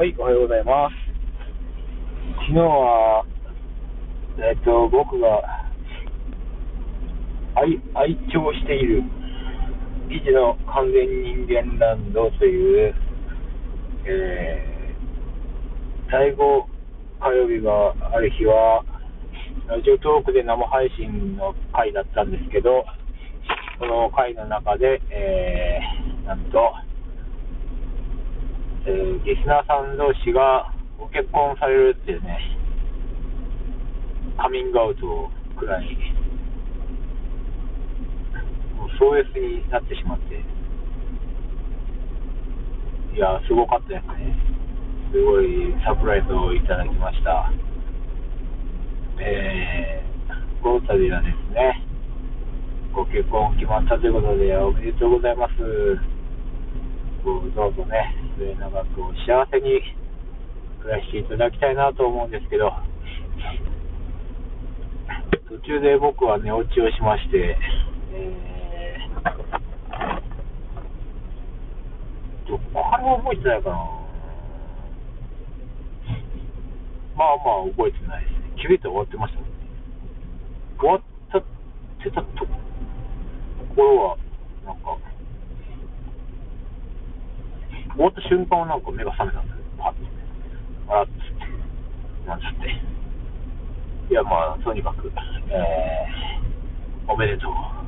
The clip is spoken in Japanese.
はい、おはようございます。昨日は、えっ、と、僕が愛愛聴している記事の完全人間ランドという、えー、第5火曜日がある日は、ラジオトークで生配信の回だったんですけど、その回の中で、えー、なんと、えー、リスナーさん同士がご結婚されるっていうね、カミングアウトくらい、もう壮絶になってしまって、いや、すごかったですね。すごいサプライズをいただきました。えー、この度はですね、ご結婚決まったということで、おめでとうございます。こうどうぞね、末永くお幸せに暮らしていただきたいなと思うんですけど、途中で僕は寝落ちをしまして、えー、と、これは覚えてないかな。まあまあ覚えてないですね。決めて終わってましたね。終わったってたところは、なんか、終わった瞬間はなんか目が覚めたんですよ。パッと。あらっつって。なんつって。いや、まあ、とにかく、えー、おめでとう。